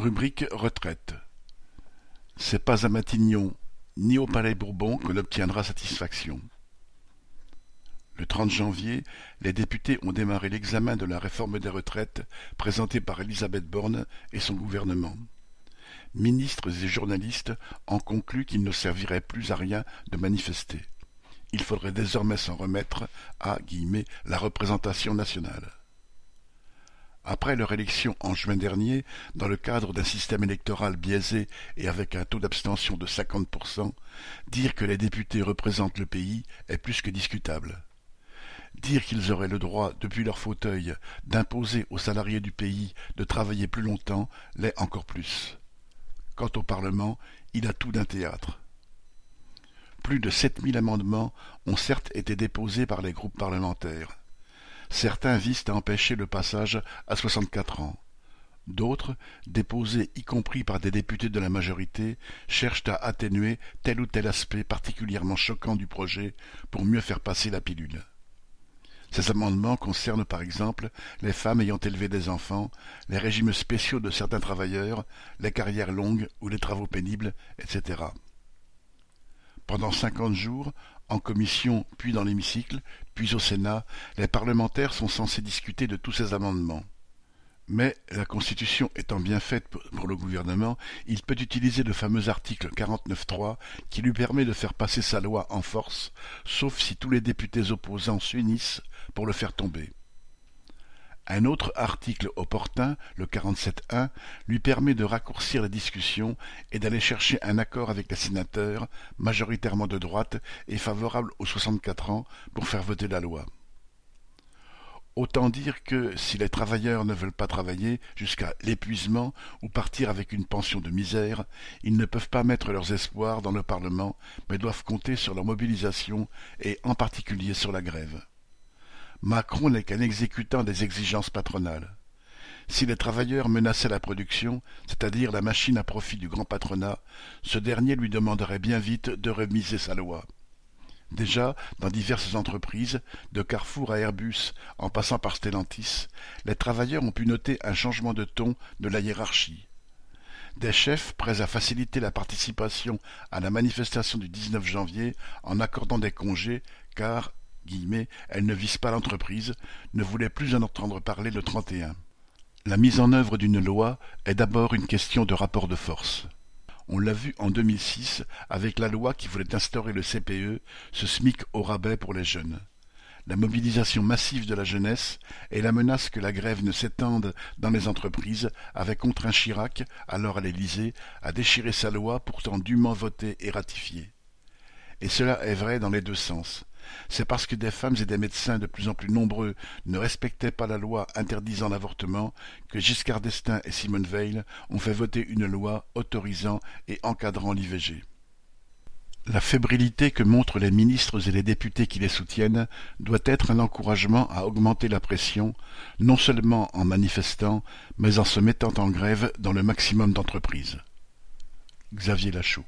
Rubrique retraite. C'est pas à Matignon, ni au Palais Bourbon que l'on obtiendra satisfaction. Le 30 janvier, les députés ont démarré l'examen de la réforme des retraites présentée par Elisabeth Borne et son gouvernement. Ministres et journalistes en concluent qu'il ne servirait plus à rien de manifester. Il faudrait désormais s'en remettre à « la représentation nationale ». Après leur élection en juin dernier, dans le cadre d'un système électoral biaisé et avec un taux d'abstention de 50%, dire que les députés représentent le pays est plus que discutable. Dire qu'ils auraient le droit, depuis leur fauteuil, d'imposer aux salariés du pays de travailler plus longtemps l'est encore plus. Quant au Parlement, il a tout d'un théâtre. Plus de sept mille amendements ont certes été déposés par les groupes parlementaires. Certains visent à empêcher le passage à soixante-quatre ans. D'autres, déposés y compris par des députés de la majorité, cherchent à atténuer tel ou tel aspect particulièrement choquant du projet pour mieux faire passer la pilule. Ces amendements concernent par exemple les femmes ayant élevé des enfants, les régimes spéciaux de certains travailleurs, les carrières longues ou les travaux pénibles, etc. Pendant cinquante jours, en commission puis dans l'hémicycle, puis au Sénat, les parlementaires sont censés discuter de tous ces amendements. Mais, la Constitution étant bien faite pour le gouvernement, il peut utiliser le fameux article 49.3 qui lui permet de faire passer sa loi en force, sauf si tous les députés opposants s'unissent pour le faire tomber. Un autre article opportun, le 47.1, lui permet de raccourcir la discussion et d'aller chercher un accord avec les sénateurs, majoritairement de droite et favorables aux 64 ans, pour faire voter la loi. Autant dire que, si les travailleurs ne veulent pas travailler jusqu'à l'épuisement ou partir avec une pension de misère, ils ne peuvent pas mettre leurs espoirs dans le Parlement, mais doivent compter sur leur mobilisation et en particulier sur la grève. Macron n'est qu'un exécutant des exigences patronales. Si les travailleurs menaçaient la production, c'est-à-dire la machine à profit du grand patronat, ce dernier lui demanderait bien vite de remiser sa loi. Déjà, dans diverses entreprises, de Carrefour à Airbus, en passant par Stellantis, les travailleurs ont pu noter un changement de ton de la hiérarchie. Des chefs prêts à faciliter la participation à la manifestation du 19 janvier en accordant des congés, car, elle ne vise pas l'entreprise, ne voulait plus en entendre parler le 31. La mise en œuvre d'une loi est d'abord une question de rapport de force. On l'a vu en 2006 avec la loi qui voulait instaurer le CPE, ce SMIC au rabais pour les jeunes. La mobilisation massive de la jeunesse et la menace que la grève ne s'étende dans les entreprises avaient contraint Chirac, alors à l'Élysée, à déchirer sa loi pourtant dûment votée et ratifiée. Et cela est vrai dans les deux sens. C'est parce que des femmes et des médecins de plus en plus nombreux ne respectaient pas la loi interdisant l'avortement que Giscard d'Estaing et Simone Veil ont fait voter une loi autorisant et encadrant l'IVG. La fébrilité que montrent les ministres et les députés qui les soutiennent doit être un encouragement à augmenter la pression, non seulement en manifestant, mais en se mettant en grève dans le maximum d'entreprises. Xavier Lachaud